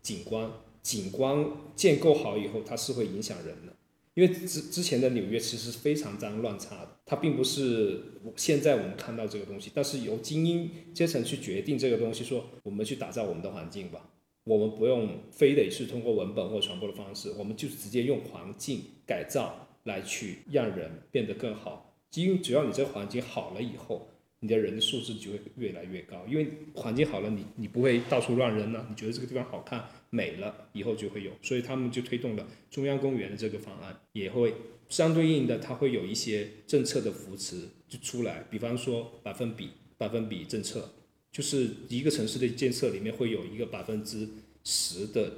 景观，景观建构好以后，它是会影响人的。因为之之前的纽约其实是非常脏乱差的，它并不是现在我们看到这个东西，但是由精英阶层去决定这个东西，说我们去打造我们的环境吧，我们不用非得是通过文本或传播的方式，我们就直接用环境改造来去让人变得更好。因为只要你这个环境好了以后，你的人的素质就会越来越高，因为环境好了，你你不会到处乱扔了，你觉得这个地方好看。美了以后就会有，所以他们就推动了中央公园的这个方案，也会相对应的，它会有一些政策的扶持就出来，比方说百分比百分比政策，就是一个城市的建设里面会有一个百分之十的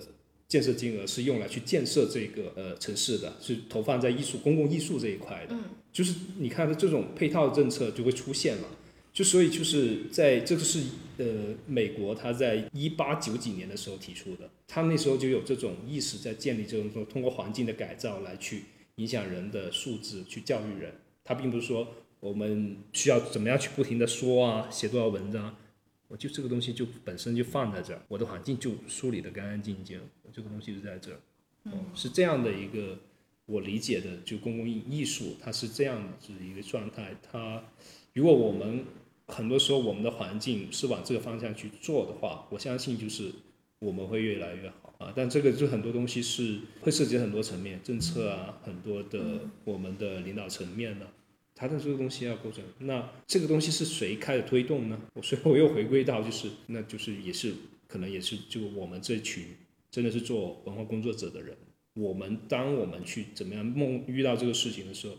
建设金额是用来去建设这个呃城市的，是投放在艺术公共艺术这一块的，就是你看的这种配套政策就会出现了。就所以就是在这个是呃美国他在一八九几年的时候提出的，他那时候就有这种意识在建立这种说通过环境的改造来去影响人的素质去教育人，他并不是说我们需要怎么样去不停的说啊写多少文章，我就这个东西就本身就放在这儿，我的环境就梳理的干干净净，这个东西就在这儿，嗯，是这样的一个我理解的就公共艺艺术它是这样子一个状态，它如果我们很多时候，我们的环境是往这个方向去做的话，我相信就是我们会越来越好啊。但这个就很多东西是会涉及很多层面，政策啊，很多的我们的领导层面呢，它的这个东西要构成。那这个东西是谁开始推动呢？我所以我又回归到就是，那就是也是可能也是就我们这群真的是做文化工作者的人，我们当我们去怎么样梦遇到这个事情的时候，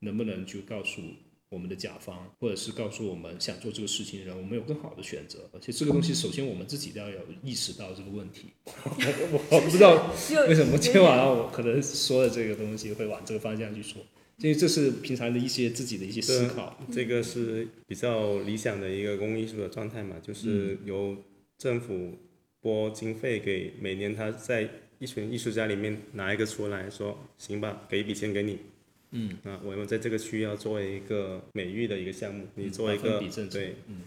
能不能就告诉。我们的甲方，或者是告诉我们想做这个事情的人，我们有更好的选择。而且这个东西，首先我们自己都要有意识到这个问题。<laughs> 我不知道为什么今天晚上我可能说的这个东西会往这个方向去说，因为这是平常的一些自己的一些思考。这个是比较理想的一个公益艺术的状态嘛，就是由政府拨经费给每年他在一群艺术家里面拿一个出来说，行吧，给一笔钱给你。嗯，啊，我们在这个区要作为一个美育的一个项目，你作为一个对，嗯，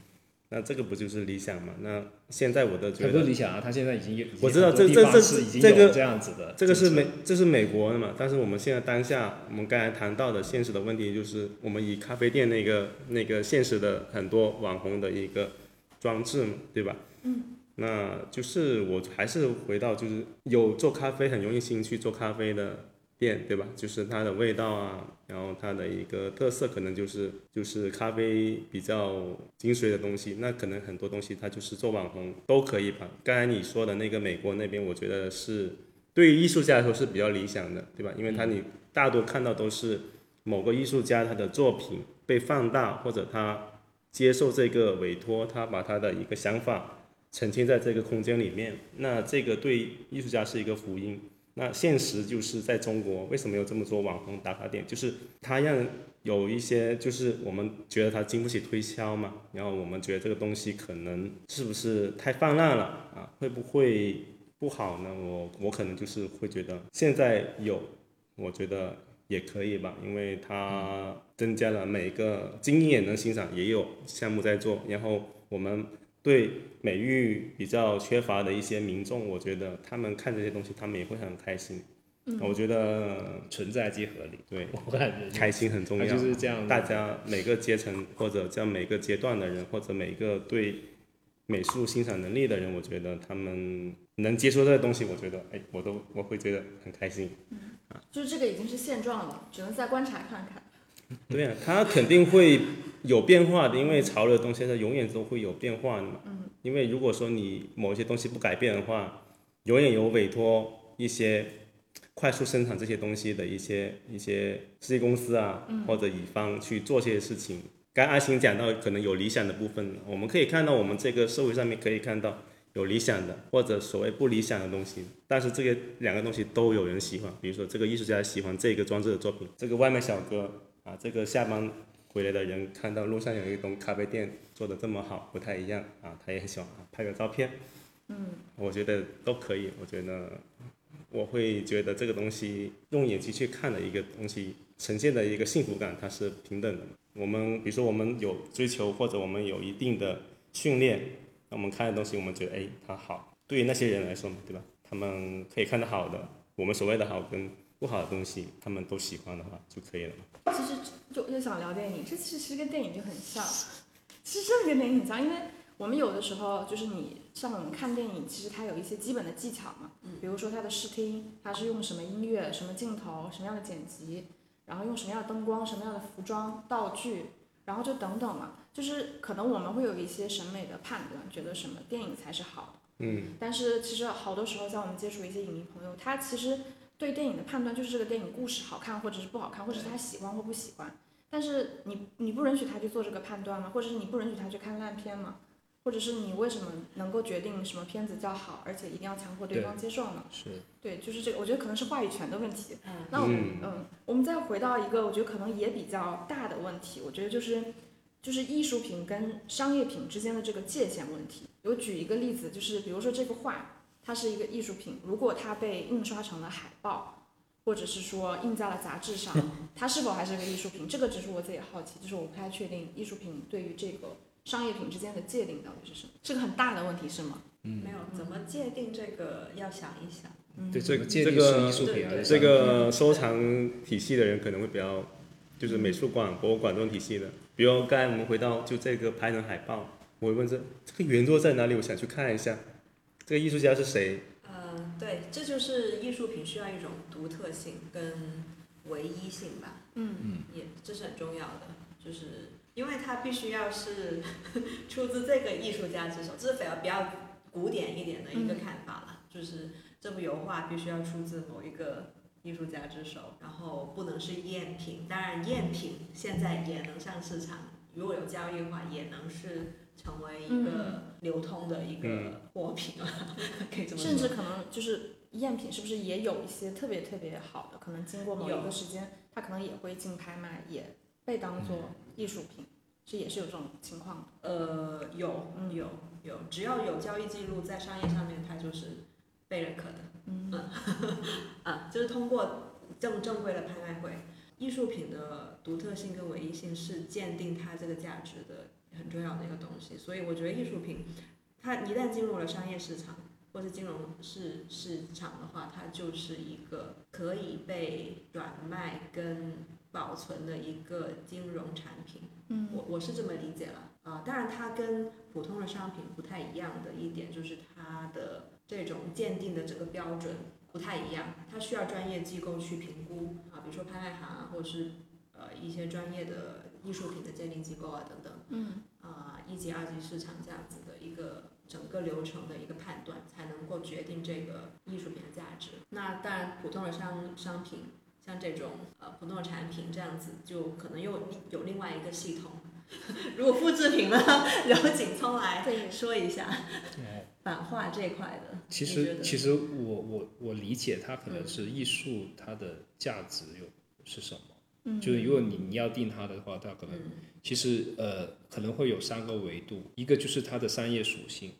那这个不就是理想嘛？那现在我的觉很多理想啊，他现在已经有，我知道已经很多这这是已经这个有这样子的，这个是美这是美国的嘛，但是我们现在当下我们刚才谈到的现实的问题就是，我们以咖啡店那个那个现实的很多网红的一个装置嘛，对吧？嗯。那就是我还是回到就是有做咖啡很容易心去做咖啡的店，对吧？就是它的味道啊，然后它的一个特色可能就是就是咖啡比较精髓的东西，那可能很多东西它就是做网红都可以吧。刚才你说的那个美国那边，我觉得是对于艺术家来说是比较理想的，对吧？因为他你大多看到都是某个艺术家他的作品被放大，或者他接受这个委托，他把他的一个想法沉浸在这个空间里面，那这个对艺术家是一个福音。那现实就是在中国，为什么有这么多网红打卡点？就是他让有一些，就是我们觉得他经不起推销嘛，然后我们觉得这个东西可能是不是太泛滥了啊？会不会不好呢？我我可能就是会觉得现在有，我觉得也可以吧，因为它增加了每个精英也能欣赏，也有项目在做，然后我们对美育比较缺乏的一些民众，我觉得他们看这些东西，他们也会很开心。嗯我觉得存在即合理，对，<laughs> 我感觉开心很重要。就是这样，大家每个阶层或者叫每个阶段的人，或者每个对美术欣赏能力的人，我觉得他们能接受这个东西，我觉得哎，我都我会觉得很开心。嗯就是这个已经是现状了，只能再观察看看。对啊，他肯定会有变化的，因为潮流的东西它永远都会有变化的嘛。嗯。因为如果说你某一些东西不改变的话，永远有委托一些快速生产这些东西的一些一些设计公司啊，或者乙方去做这些事情。刚阿星讲到可能有理想的部分，我们可以看到我们这个社会上面可以看到有理想的或者所谓不理想的东西，但是这个两个东西都有人喜欢。比如说这个艺术家喜欢这个装置的作品，这个外卖小哥啊，这个下班回来的人看到路上有一栋咖啡店做的这么好，不太一样啊，他也很喜欢啊，拍个照片。嗯，我觉得都可以。我觉得我会觉得这个东西用眼睛去看的一个东西，呈现的一个幸福感，它是平等的。我们比如说我们有追求，或者我们有一定的训练，那我们看的东西，我们觉得哎它好。对于那些人来说嘛，对吧？他们可以看到好的，我们所谓的好跟不好的东西，他们都喜欢的话就可以了嘛。其实就就想聊电影，这其实其实跟电影就很像，其实真的跟电影很像，因为我们有的时候就是你像我们看电影，其实它有一些基本的技巧嘛，比如说它的视听，它是用什么音乐、什么镜头、什么样的剪辑，然后用什么样的灯光、什么样的服装、道具，然后就等等嘛，就是可能我们会有一些审美的判断，觉得什么电影才是好的。嗯，但是其实好多时候，像我们接触一些影迷朋友，他其实对电影的判断就是这个电影故事好看或者是不好看，或者是他喜欢或不喜欢。但是你你不允许他去做这个判断吗？或者是你不允许他去看烂片吗？或者是你为什么能够决定什么片子叫好，而且一定要强迫对方接受呢？是对，就是这个，我觉得可能是话语权的问题。嗯那我们嗯嗯，我们再回到一个我觉得可能也比较大的问题，我觉得就是就是艺术品跟商业品之间的这个界限问题。我举一个例子，就是比如说这个画，它是一个艺术品，如果它被印刷成了海报，或者是说印在了杂志上，<laughs> 它是否还是个艺术品？这个只是我自己好奇，就是我不太确定艺术品对于这个商业品之间的界定到底是什么，是个很大的问题，是吗？嗯没有怎么界定这个，要想一想。嗯，对这个界定这个是艺术品还是这个收藏体系的人可能会比较，就是美术馆、博物馆这种体系的。比如刚才我们回到就这个拍成海报，我会问这这个原作在哪里？我想去看一下，这个艺术家是谁？嗯，对，这就是艺术品需要一种独特性跟唯一性吧。嗯也这是很重要的，就是因为它必须要是 <laughs> 出自这个艺术家之手，这是比较比较古典一点的一个看法了。就是这幅油画必须要出自某一个艺术家之手，然后不能是赝品。当然，赝品现在也能上市场，如果有交易的话，也能是成为一个流通的一个货品了，<laughs> 可以这么说。甚至可能就是赝品，是不是也有一些特别特别好的？可能经过某一个时间，它可能也会进拍卖，也被当做艺术品，这也是有这种情况的。呃，有，嗯有，有，只要有交易记录在商业上面，它就是被认可的。嗯 <laughs> 啊，就是通过正正规的拍卖会，艺术品的独特性跟唯一性是鉴定它这个价值的很重要的一个东西。所以我觉得艺术品，它一旦进入了商业市场或者金融市市场的话，它就是一个可以被转卖跟保存的一个金融产品。嗯我我是这么理解了啊、当然它跟普通的商品不太一样的一点就是它的这种鉴定的这个标准不太一样，它需要专业机构去评估啊，比如说拍卖行啊，或者是呃一些专业的艺术品的鉴定机构啊等等。嗯啊、一级、二级市场这样子的一个整个流程的一个判断，才能够决定这个艺术品的价值。那当然，普通的商商品，像这种呃普通的产品这样子，就可能又有另外一个系统。<laughs> 如果复制品呢，<laughs> 由景聪来对说一下对版画这块的。其实其实我我我理解它可能是艺术它的价值有是什么，嗯，就是如果你你要定它的话，它可能嗯其实呃可能会有三个维度，一个就是它的商业属性。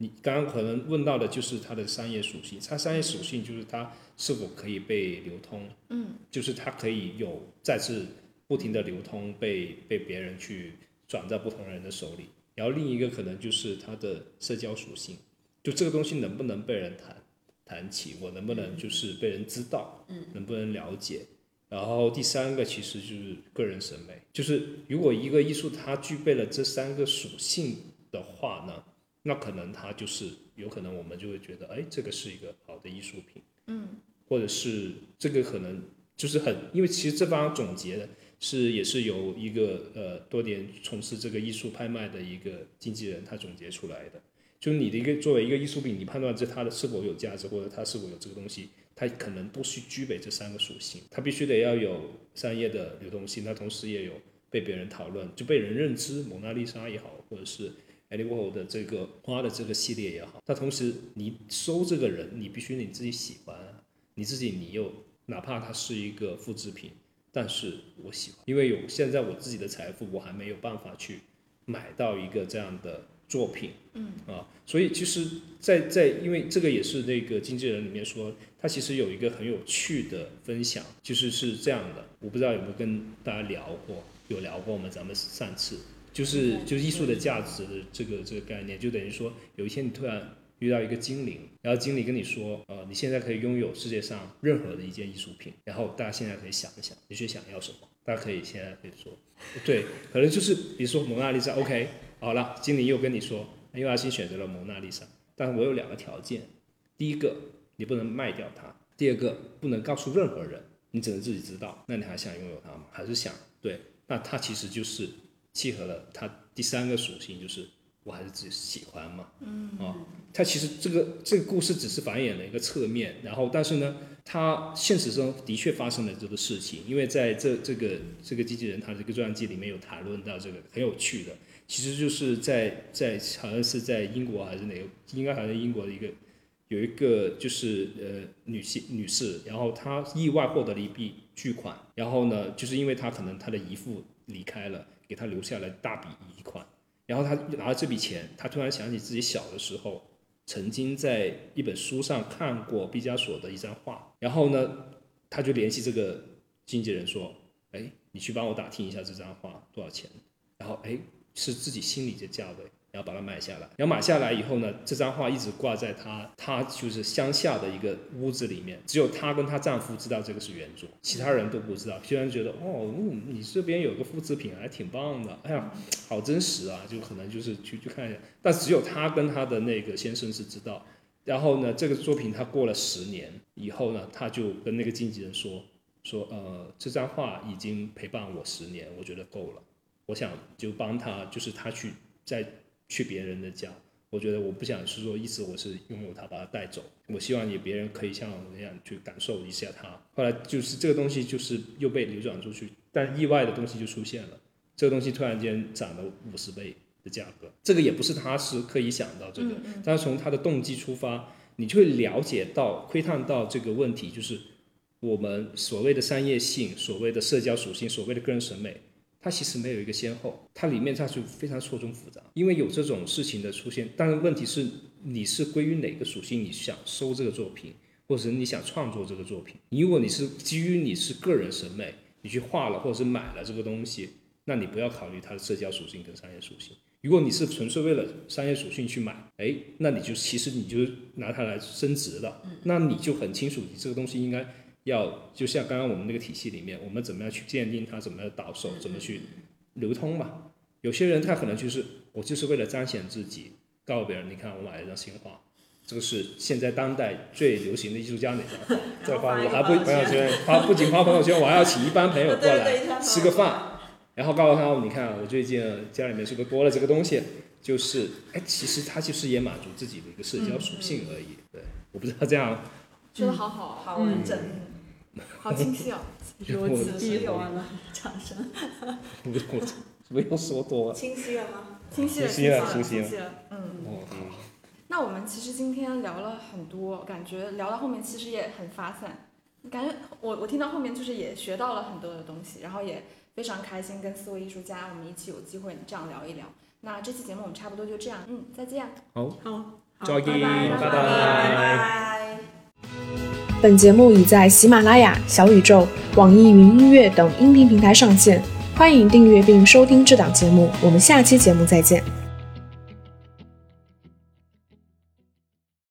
你刚刚可能问到的就是它的商业属性，它商业属性就是它是否可以被流通，嗯，就是它可以有再次不停的流通，被被别人去转到不同人的手里。然后另一个可能就是它的社交属性，就这个东西能不能被人谈谈起，我能不能就是被人知道，嗯，能不能了解。然后第三个其实就是个人审美，就是如果一个艺术它具备了这三个属性的话呢，那可能它就是有可能我们就会觉得，哎，这个是一个好的艺术品，嗯，或者是这个可能就是很，因为其实这方总结的是也是由一个呃多年从事这个艺术拍卖的一个经纪人他总结出来的，就是你的一个作为一个艺术品，你判断这它的是否有价值，或者它是否有这个东西，它可能都需具备这三个属性，它必须得要有商业的流动性，它同时也有被别人讨论，就被人认知，蒙娜丽莎也好，或者是 Andy w o r 的这个花的这个系列也好，它同时你收这个人，你必须你自己喜欢，你自己你又哪怕它是一个复制品，但是我喜欢，因为有现在我自己的财富，我还没有办法去买到一个这样的作品，嗯啊，所以其实在，在因为这个也是那个经纪人里面说，他其实有一个很有趣的分享，就是是这样的，我不知道有没有跟大家聊过，有聊过吗？咱们上次就是嗯就是艺术的价值的这个这个概念，就等于说有一天你突然遇到一个精灵，然后精灵跟你说，呃，你现在可以拥有世界上任何的一件艺术品，然后大家现在可以想一想，你最想要什么？大家可以现在可以说，对，可能就是比如说蒙娜丽莎，OK，好了，经理又跟你说，因为阿星选择了蒙娜丽莎，但我有两个条件，第一个你不能卖掉它，第二个不能告诉任何人，你只能自己知道。那你还想拥有它吗？还是想对？那它其实就是契合了它第三个属性，就是我还是自己喜欢嘛。嗯啊，它其实这个这个故事只是繁衍了一个侧面，然后但是呢，它现实中的确发生了这个事情，因为在这这个这个机器人他这个传记里面有谈论到这个很有趣的，其实就是在在好像是在英国还是哪个，应该好像英国的一个有一个就是呃女性女士，然后她意外获得了一笔巨款，然后呢，就是因为她可能她的姨父离开了，给她留下了大笔遗款，然后她拿了这笔钱，她突然想起自己小的时候曾经在一本书上看过毕加索的一张画，然后呢，他就联系这个经纪人说，哎，你去帮我打听一下这张画多少钱，然后哎是自己心里的价位。然后把它买下来，然后买下来以后呢，这张画一直挂在她她就是乡下的一个屋子里面，只有她跟她丈夫知道这个是原作，其他人都不知道。虽然觉得哦，嗯，你这边有个复制品还挺棒的，哎呀，好真实啊，就可能就是去去看一下，但只有她跟她的那个先生是知道。然后呢，这个作品他过了十年以后呢，他就跟那个经纪人说说呃，这张画已经陪伴我十年，我觉得够了，我想就帮他，就是他去再去别人的家，我觉得我不想是说一直我是拥有它把它带走，我希望也别人可以像我那样去感受一下它。后来就是这个东西就是又被流转出去，但意外的东西就出现了，这个东西突然间涨了五十倍的价格，这个也不是他是刻意想到这个，嗯嗯但是从他的动机出发，你就会了解到窥探到这个问题，就是我们所谓的商业性、所谓的社交属性、所谓的个人审美。它其实没有一个先后，它里面它就非常错综复杂，因为有这种事情的出现。但是问题是，你是归于哪个属性？你想收这个作品，或者是你想创作这个作品？如果你是基于你是个人审美，你你去画了或者是买了这个东西，那你不要考虑它的社交属性跟商业属性。如果你是纯粹为了商业属性去买，哎，那你就其实你就拿它来升值了，那你就很清楚你这个东西应该要，就像刚刚我们那个体系里面，我们怎么样去鉴定它，怎么样导手，怎么去流通嘛。有些人他可能就是我就是为了彰显自己，告诉别人，你看我买了一张新画，这个是现在当代最流行的艺术家哪张画，<laughs> 这画我还不朋友圈，发不仅发朋友圈，我还要请一帮朋友过 <laughs> 来吃个饭。然后告诉他，你看我最近家里面是不是多了这个东西？就是，哎，其实他其实也满足自己的一个社交属性而已。对，我不知道这样，说的好好，好完整，<laughs> 好清晰哦。我自己完了。<laughs> 掌声，<laughs> 不用说多了。清晰了吗？清晰了，清晰了清清晰晰了。嗯，那我们其实今天聊了很多，感觉聊到后面其实也很发散，感觉我我听到后面就是也学到了很多的东西，然后也非常开心跟四位艺术家我们一起有机会这样聊一聊。那这期节目我们差不多就这样，嗯，再见。好，好，再见，拜拜拜。本节目已在喜马拉雅、小宇宙、网易云音乐等音频平台上线，欢迎订阅并收听这档节目。我们下期节目再见。